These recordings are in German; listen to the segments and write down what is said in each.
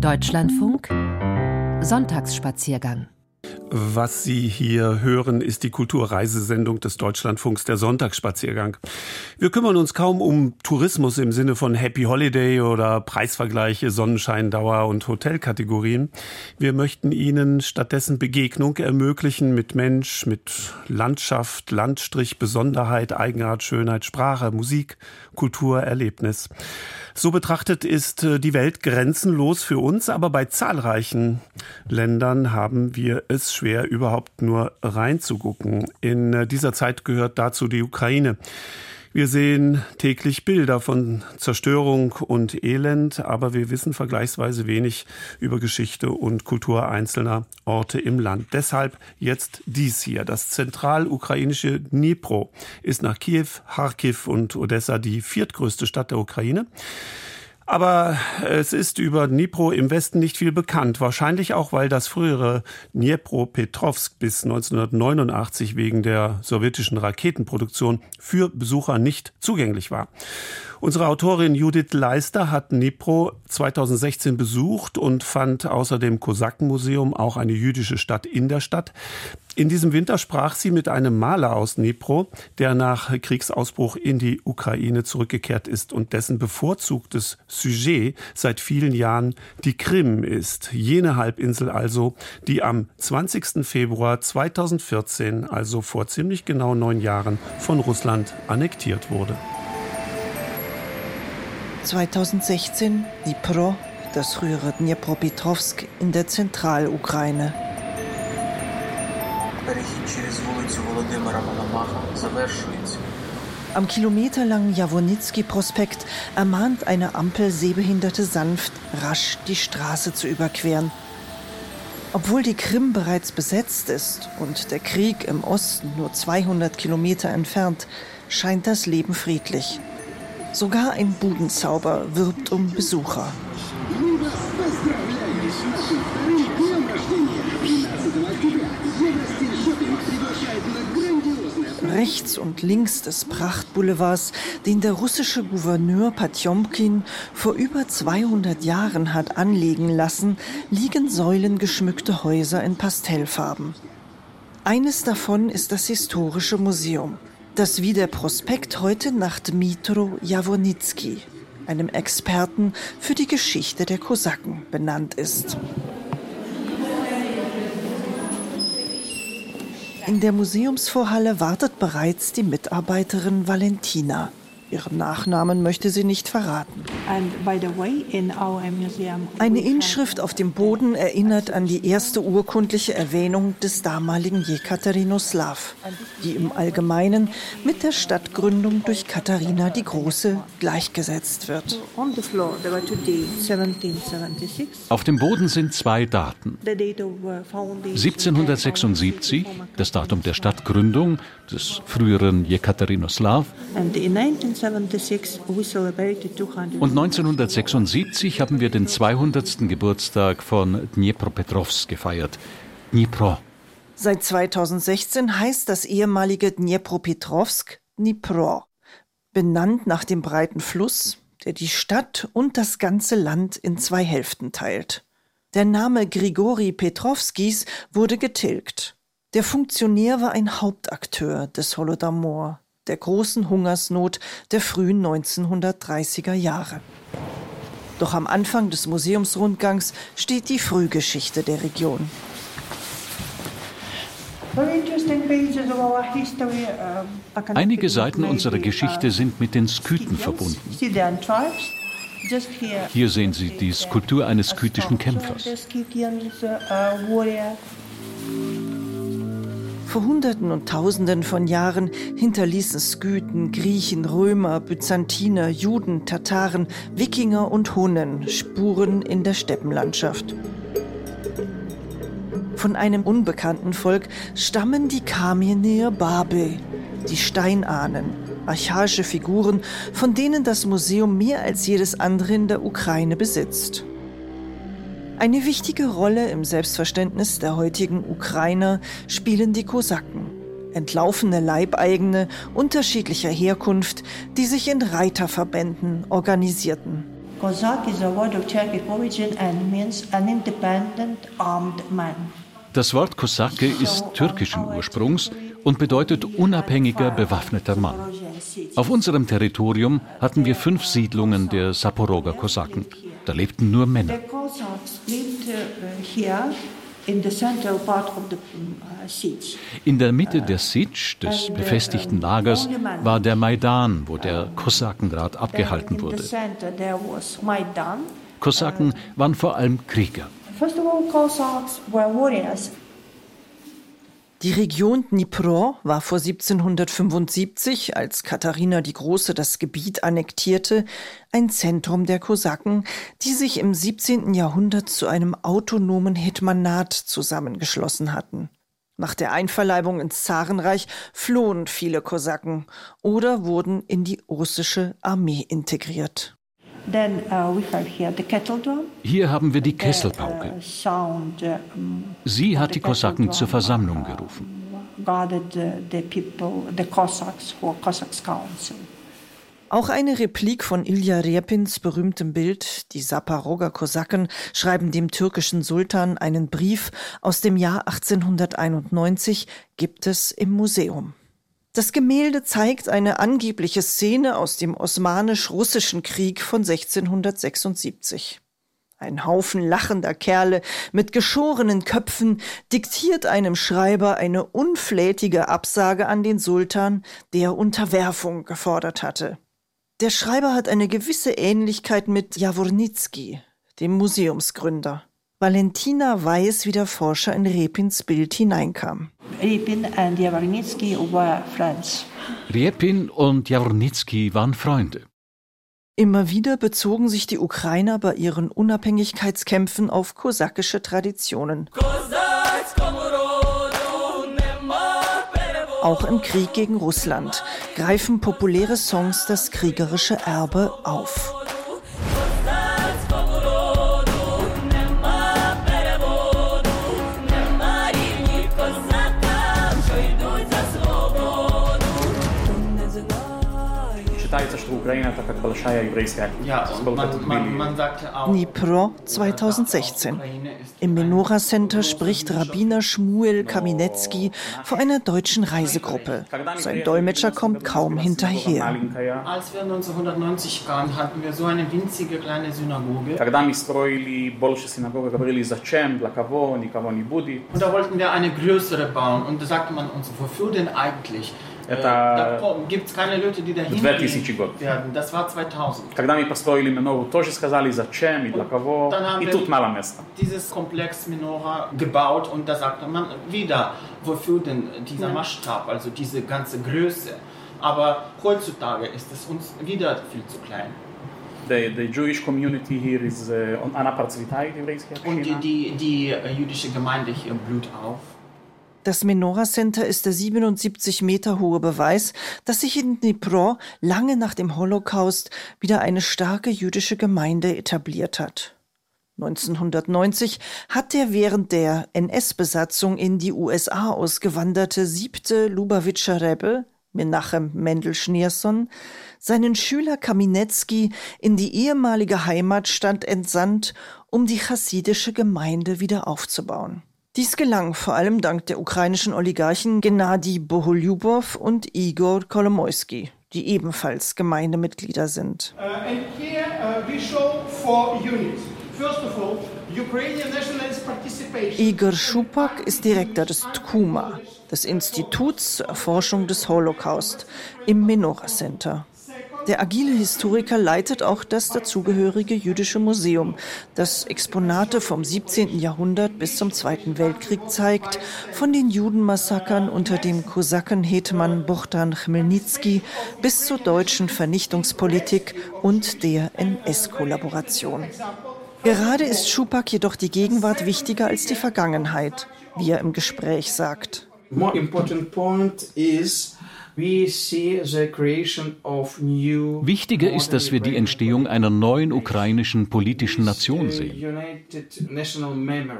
Deutschlandfunk Sonntagsspaziergang was Sie hier hören, ist die Kulturreisesendung des Deutschlandfunks der Sonntagsspaziergang. Wir kümmern uns kaum um Tourismus im Sinne von Happy Holiday oder Preisvergleiche, Sonnenscheindauer und Hotelkategorien. Wir möchten Ihnen stattdessen Begegnung ermöglichen mit Mensch, mit Landschaft, Landstrich, Besonderheit, Eigenart, Schönheit, Sprache, Musik, Kultur, Erlebnis. So betrachtet ist äh, die Welt grenzenlos für uns, aber bei zahlreichen Ländern haben wir es schwer, überhaupt nur reinzugucken. In äh, dieser Zeit gehört dazu die Ukraine. Wir sehen täglich Bilder von Zerstörung und Elend, aber wir wissen vergleichsweise wenig über Geschichte und Kultur einzelner Orte im Land. Deshalb jetzt dies hier. Das zentralukrainische Dnipro ist nach Kiew, Kharkiv und Odessa die viertgrößte Stadt der Ukraine. Aber es ist über Dnipro im Westen nicht viel bekannt. Wahrscheinlich auch, weil das frühere Dnipropetrovsk bis 1989 wegen der sowjetischen Raketenproduktion für Besucher nicht zugänglich war. Unsere Autorin Judith Leister hat Dnipro 2016 besucht und fand außer dem Kosakenmuseum auch eine jüdische Stadt in der Stadt. In diesem Winter sprach sie mit einem Maler aus Dnipro, der nach Kriegsausbruch in die Ukraine zurückgekehrt ist und dessen bevorzugtes Sujet seit vielen Jahren die Krim ist. Jene Halbinsel also, die am 20. Februar 2014, also vor ziemlich genau neun Jahren, von Russland annektiert wurde. 2016 Dnipro, das frühere Dnipropetrovsk in der Zentralukraine. Am kilometerlangen Jawonitsky-Prospekt ermahnt eine Ampel Sehbehinderte sanft, rasch die Straße zu überqueren. Obwohl die Krim bereits besetzt ist und der Krieg im Osten nur 200 Kilometer entfernt, scheint das Leben friedlich. Sogar ein Budenzauber wirbt um Besucher. Rechts und links des Prachtboulevards, den der russische Gouverneur Patjomkin vor über 200 Jahren hat anlegen lassen, liegen säulengeschmückte Häuser in Pastellfarben. Eines davon ist das Historische Museum das wie der Prospekt heute nach Dmitro Jawonitsky, einem Experten für die Geschichte der Kosaken, benannt ist. In der Museumsvorhalle wartet bereits die Mitarbeiterin Valentina. Ihren Nachnamen möchte sie nicht verraten. Eine Inschrift auf dem Boden erinnert an die erste urkundliche Erwähnung des damaligen Jekaterinoslav, die im Allgemeinen mit der Stadtgründung durch Katharina die Große gleichgesetzt wird. Auf dem Boden sind zwei Daten. 1776, das Datum der Stadtgründung des früheren Jekaterinoslav. Und 1976 haben wir den 200. Geburtstag von Dnipropetrovsk gefeiert. Dnipro. Seit 2016 heißt das ehemalige Dnipropetrovsk Dnipro, benannt nach dem breiten Fluss, der die Stadt und das ganze Land in zwei Hälften teilt. Der Name Grigori Petrovskis wurde getilgt. Der Funktionär war ein Hauptakteur des Holodomor der großen Hungersnot der frühen 1930er Jahre. Doch am Anfang des Museumsrundgangs steht die Frühgeschichte der Region. Einige Seiten unserer Geschichte sind mit den Skythen verbunden. Hier sehen Sie die Skulptur eines skytischen Kämpfers. Vor Hunderten und Tausenden von Jahren hinterließen Skythen, Griechen, Römer, Byzantiner, Juden, Tataren, Wikinger und Hunnen Spuren in der Steppenlandschaft. Von einem unbekannten Volk stammen die Kamenir Babe, die Steinahnen, archaische Figuren, von denen das Museum mehr als jedes andere in der Ukraine besitzt. Eine wichtige Rolle im Selbstverständnis der heutigen Ukrainer spielen die Kosaken. Entlaufene Leibeigene unterschiedlicher Herkunft, die sich in Reiterverbänden organisierten. Cossack is a word of Czech origin and means an independent armed man. Das Wort Kosake ist türkischen Ursprungs und bedeutet unabhängiger bewaffneter Mann. Auf unserem Territorium hatten wir fünf Siedlungen der Saporoga Kosaken. Da lebten nur Männer. The Cossacks lived uh, here in the central part of the uh. In der Mitte der Sitsch, des befestigten Lagers, war der Maidan, wo der Kosakenrat abgehalten wurde. Kosaken waren vor allem Krieger. First of all, Cossacks were warriors. Die Region Dnipro war vor 1775, als Katharina die Große das Gebiet annektierte, ein Zentrum der Kosaken, die sich im 17. Jahrhundert zu einem autonomen Hetmanat zusammengeschlossen hatten. Nach der Einverleibung ins Zarenreich flohen viele Kosaken oder wurden in die russische Armee integriert. Hier haben wir die Uh, Kesselpauke. uh, Sie hat die Kosaken zur Versammlung gerufen. guarded uh, the people, the Cossacks for Cossacks Council. Auch eine Replik von Ilya Repins berühmtem Bild, die Saporoger Kosaken schreiben dem türkischen Sultan einen Brief aus dem Jahr 1891, gibt es im Museum. Das Gemälde zeigt eine angebliche Szene aus dem osmanisch-russischen Krieg von 1676. Ein Haufen lachender Kerle mit geschorenen Köpfen diktiert einem Schreiber eine unflätige Absage an den Sultan, der Unterwerfung gefordert hatte. Der Schreiber hat eine gewisse Ähnlichkeit mit Jawornicki, dem Museumsgründer. Valentina weiß, wie der Forscher in Repins Bild hineinkam. Ripin and Javornitsky were friends. Riepin und Jawornicki waren Freunde. Immer wieder bezogen sich die Ukrainer bei ihren Unabhängigkeitskämpfen auf kosakische Traditionen. Auch im Krieg gegen Russland greifen populäre Songs das kriegerische Erbe auf. Ukraine Dnipro 2016. Im Menora Center spricht Rabbiner Schmuel Kaminecki vor einer deutschen Reisegruppe. Sein Dolmetscher kommt kaum hinterher. Als wir 1990 kamen, hatten wir so eine winzige kleine Synagoge. Und da wollten wir eine größere bauen. Und da sagte man uns, wofür denn eigentlich? Äh, Это da gibt es keine Leute, die dahin 2000 год. werden. Das war 2000. Когда мы построили Менору, тоже сказали, зачем и для кого. Dann haben И wir тут мало места. dieses Komplex Menora gebaut und da sagte man wieder, wofür denn dieser Maßstab, also diese ganze Größe. Aber heutzutage ist es uns wieder viel zu klein. The, the Jewish community here is, uh, она процветает, еврейская Und die, община. die, die äh, jüdische Gemeinde hier blüht auf. Das Menora Center ist der 77 Meter hohe Beweis, dass sich in Dnipro lange nach dem Holocaust wieder eine starke jüdische Gemeinde etabliert hat. 1990 hat der während der NS-Besatzung in die USA ausgewanderte siebte Lubavitcher Rebbe, Menachem Mendel Schneerson, seinen Schüler Kaminetsky in die ehemalige Heimatstadt entsandt, um die chassidische Gemeinde wieder aufzubauen. Dies gelang vor allem dank der ukrainischen Oligarchen Gennady Boholyubov und Igor Kolomoisky, die ebenfalls Gemeindemitglieder sind. Uh, and here uh. Igor Schupak ist Direktor des TKUMA, des Instituts zur Erforschung des Holocaust, im Menora Center. Der agile Historiker leitet auch das dazugehörige jüdische Museum, das Exponate vom 17. Jahrhundert bis zum Zweiten Weltkrieg zeigt, von den Judenmassakern unter dem Kosaken-Hetman Bohdan Chmelnytsky bis zur deutschen Vernichtungspolitik und der NS-Kollaboration. Gerade ist Schupak jedoch die Gegenwart wichtiger als die Vergangenheit, wie er im Gespräch sagt. more important point is Wichtiger ist, dass wir die Entstehung einer neuen ukrainischen politischen Nation sehen.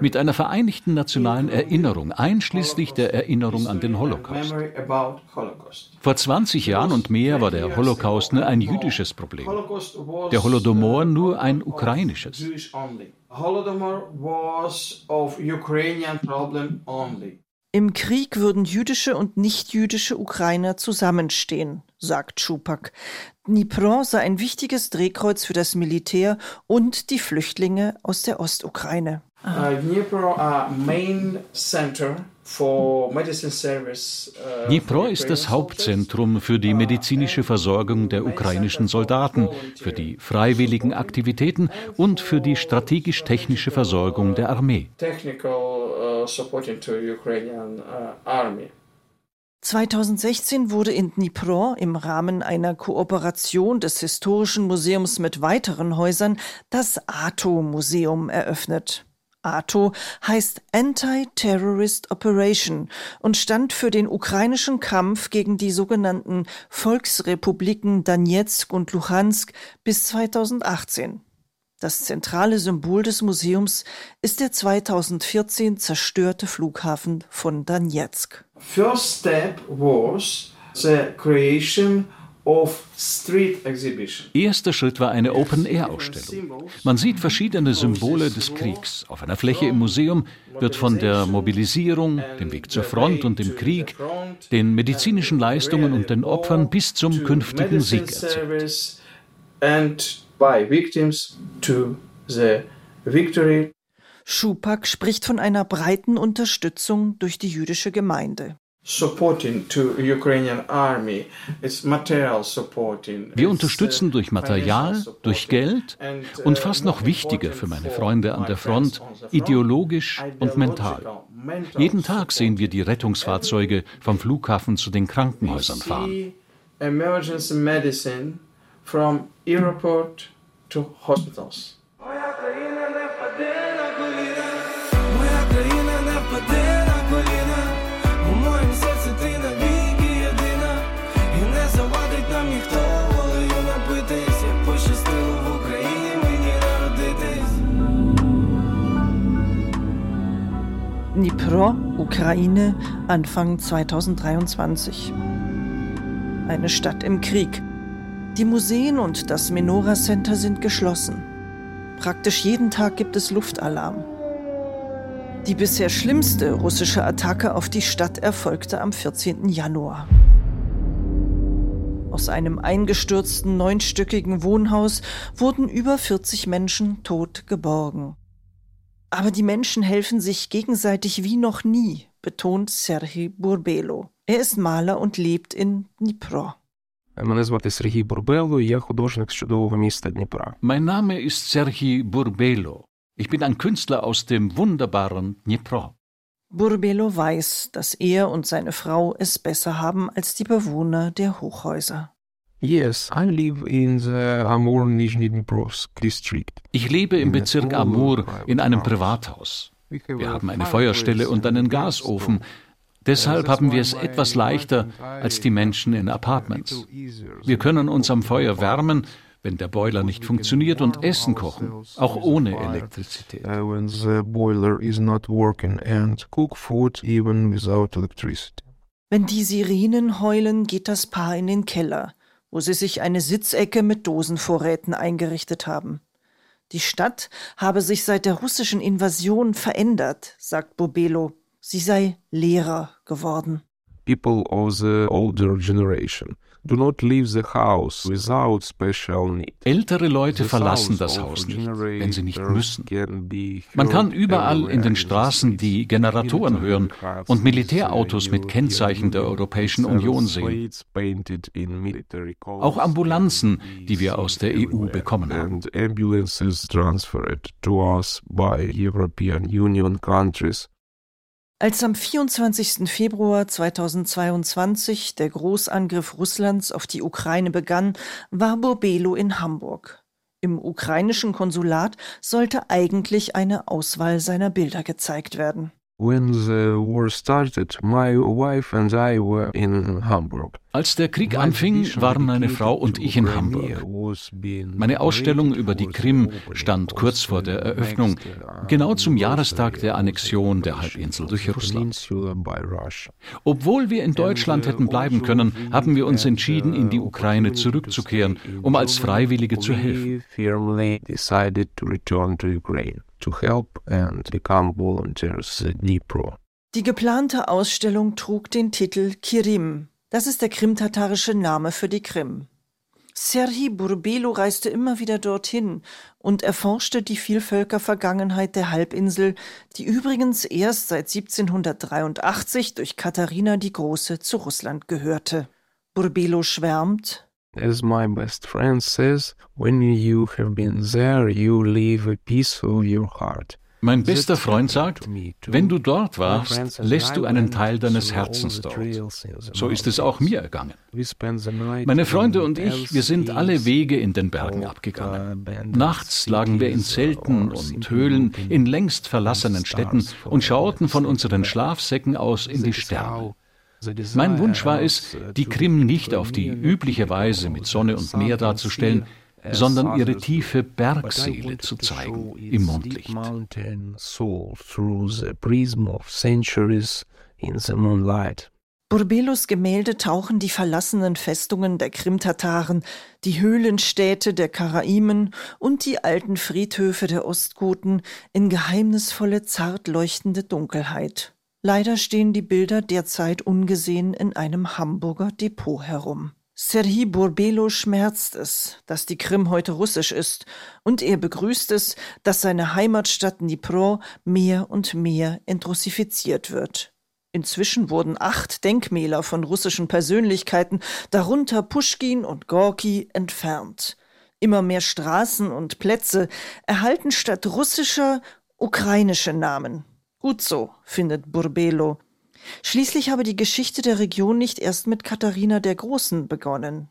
Mit einer vereinigten nationalen Erinnerung, einschließlich der Erinnerung an den Holocaust. Vor 20 Jahren und mehr war der Holocaust nur ein jüdisches Problem. Der Holodomor nur ein ukrainisches. Holodomor was of Ukrainian problem only. Im Krieg würden jüdische und nichtjüdische Ukrainer zusammenstehen, sagt Schupak. Dnipro sei ein wichtiges Drehkreuz für das Militär und die Flüchtlinge aus der Ostukraine. Uh, Dnipro, uh, main center Uh, Dnipro ist das Hauptzentrum für die medizinische Versorgung der ukrainischen Soldaten, für die freiwilligen Aktivitäten und für die strategisch-technische Versorgung der Armee. 2016 uh, wurde in Dnipro im Rahmen einer Kooperation des Historischen Museums mit weiteren Häusern das ATO-Museum eröffnet. ATO heißt Anti-Terrorist Operation und stand für den ukrainischen Kampf gegen die sogenannten Volksrepubliken Donetsk und Luhansk bis 2018. Das zentrale Symbol des Museums ist der 2014 zerstörte Flughafen von Donetsk. First step was the creation Erster Schritt war eine Open-Air-Ausstellung. Man sieht verschiedene Symbole des Kriegs. Auf einer Fläche im Museum wird von der Mobilisierung, dem Weg zur Front und dem Krieg, den medizinischen Leistungen und den Opfern bis zum künftigen Sieg erzählt. Schupak spricht von einer breiten Unterstützung durch die jüdische Gemeinde. Wir unterstützen durch Material, durch Geld und fast noch wichtiger für meine Freunde an der Front, ideologisch und mental. Jeden Tag sehen wir die Rettungsfahrzeuge vom Flughafen zu den Krankenhäusern fahren. Emergency medicine from airport to hospitals. Dnipro, Ukraine, Anfang 2023. Eine Stadt im Krieg. Die Museen und das Menora Center sind geschlossen. Praktisch jeden Tag gibt es Luftalarm. Die bisher schlimmste russische Attacke auf die Stadt erfolgte am 14. Januar. Aus einem eingestürzten neunstöckigen Wohnhaus wurden über 40 Menschen tot geborgen. Aber die Menschen helfen sich gegenseitig wie noch nie, betont Serhii Burbelo. Er ist Maler und lebt in Dnipro. Mein Name ist Serhii Burbelo. Ich bin ein Künstler aus dem wunderbaren Dnipro. Burbelo weiß, dass er und seine Frau es besser haben als die Bewohner der Hochhäuser. Yes, I live in the Amur district. Ich lebe im Bezirk Amur in einem Privathaus. Wir haben eine Feuerstelle und einen Gasofen. Deshalb haben wir es etwas leichter als die Menschen in Apartments. Wir können uns am Feuer wärmen, wenn der Boiler nicht funktioniert und Essen kochen, auch ohne Elektrizität. Wenn die Sirenen heulen, geht das Paar in den Keller wo sie sich eine Sitzecke mit Dosenvorräten eingerichtet haben. Die Stadt habe sich seit der russischen Invasion verändert, sagt Bobelo. Sie sei leerer geworden. People of the older generation do not leave the house without special need. Ältere Leute verlassen das Haus nicht, wenn sie nicht müssen. Man kann überall in den Straßen die Generatoren hören und Militärautos mit Kennzeichen der Europäischen Union sehen. Auch Ambulanzen, die wir aus der EU bekommen haben. Als am 24. Februar 2022 der Großangriff Russlands auf die Ukraine begann, war Burbelo in Hamburg. Im ukrainischen Konsulat sollte eigentlich eine Auswahl seiner Bilder gezeigt werden. When the war started, my wife and I were in Hamburg. Als der Krieg anfing, waren meine Frau und ich in Hamburg. Meine Ausstellung über die Krim stand kurz vor der Eröffnung, genau zum Jahrestag der Annexion der Halbinsel durch Russland. Obwohl wir in Deutschland hätten bleiben können, haben wir uns entschieden, in die Ukraine zurückzukehren, um als Freiwillige zu helfen. Die geplante Ausstellung trug den Titel Kirim, das ist der krimtatarische Name für die Krim. Serhi Burbelo reiste immer wieder dorthin und erforschte die Vielvölkervergangenheit der Halbinsel, die übrigens erst seit 1783 durch Katharina die Große zu Russland gehörte. Burbelo schwärmt, As my best friend says, when you have been there, you leave a piece of your heart. Mein bester Freund sagt, wenn du dort warst, lässt du einen Teil deines Herzens dort. So ist es auch mir ergangen. Meine Freunde und ich, wir sind alle Wege in den Bergen abgegangen. Nachts lagen wir in Zelten und Höhlen in längst verlassenen Städten und schauten von unseren Schlafsäcken aus in die Sterne. Mein Wunsch war es, die Krim nicht auf die übliche Weise mit Sonne und Meer darzustellen, sondern ihre tiefe Bergseele zu zeigen im Mondlicht. Burbelos Gemälde tauchen die verlassenen Festungen der Krimtataren, die Höhlenstädte der Karaimen und die alten Friedhöfe der Ostgoten in geheimnisvolle, zart leuchtende Dunkelheit. Leider stehen die Bilder derzeit ungesehen in einem Hamburger Depot herum. Serhii Burbelo schmerzt es, dass die Krim heute russisch ist, und er begrüßt es, dass seine Heimatstadt Dnipro mehr und mehr entrussifiziert wird. Inzwischen wurden acht Denkmäler von russischen Persönlichkeiten, darunter Puschkin und Gorki, entfernt. Immer mehr Straßen und Plätze erhalten statt russischer ukrainische Namen. Gut so, findet Burbelo. Schließlich habe die Geschichte der Region nicht erst mit Katharina der Großen begonnen.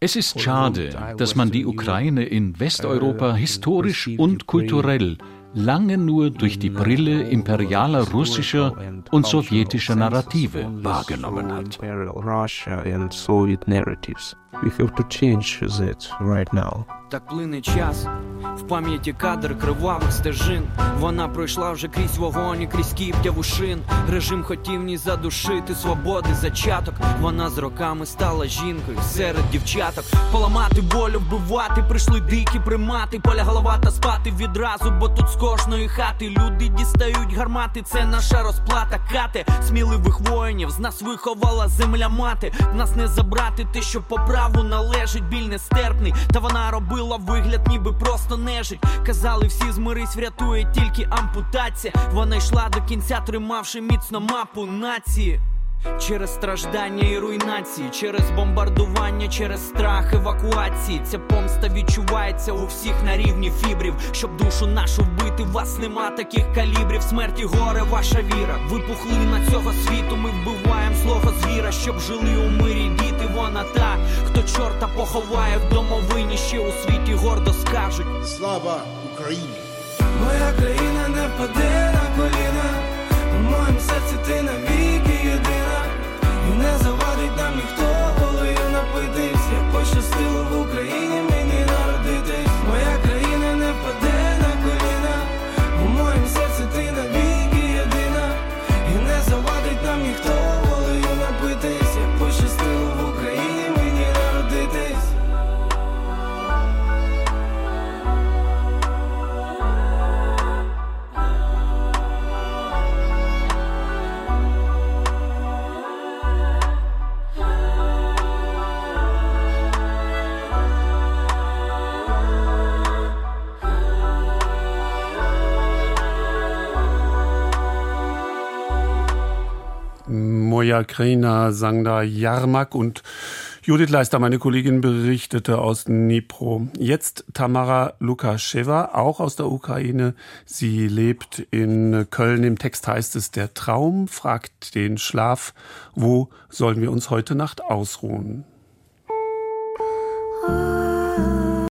Es ist schade, dass man die Ukraine in Westeuropa historisch und kulturell lange nur durch die Brille imperialer russischer und sowjetischer Narrative wahrgenommen hat. We have to change that right now. Так плине час, в пам'яті кадр кривавих стежин. Вона пройшла вже крізь вогонь, і крізь кіптяву шин. Режим хотів ні задушити свободи зачаток. Вона з роками стала жінкою серед дівчаток. Поламати волю, вбивати, прийшли дикі примати. Поля голова та спати відразу, бо тут з кожної хати люди дістають гармати. Це наша розплата, кати сміливих воїнів. З нас виховала земля мати. Нас не забрати те, що по праву належить, біль нестерпний. Та вона робила вигляд, ніби просто нежить. Казали, всі змирись, врятує тільки ампутація. Вона йшла до кінця, тримавши міцно мапу нації. Через страждання і руйнації, через бомбардування, через страх евакуації. Ця помста відчувається у всіх на рівні фібрів. Щоб душу нашу вбити, вас нема таких калібрів. Смерті горе, ваша віра. Випухли на цього світу. Ми вбиваємо слово звіра, щоб жили у мирі діти. Вона та, хто чорта поховає в домовині, ще у світі гордо скажуть. Слава Україні! Moja Krena sang da Jarmak und Judith Leister, meine Kollegin, berichtete aus Dnipro. Jetzt Tamara Lukascheva, auch aus der Ukraine. Sie lebt in Köln. Im Text heißt es, der Traum fragt den Schlaf. Wo sollen wir uns heute Nacht ausruhen? Oh.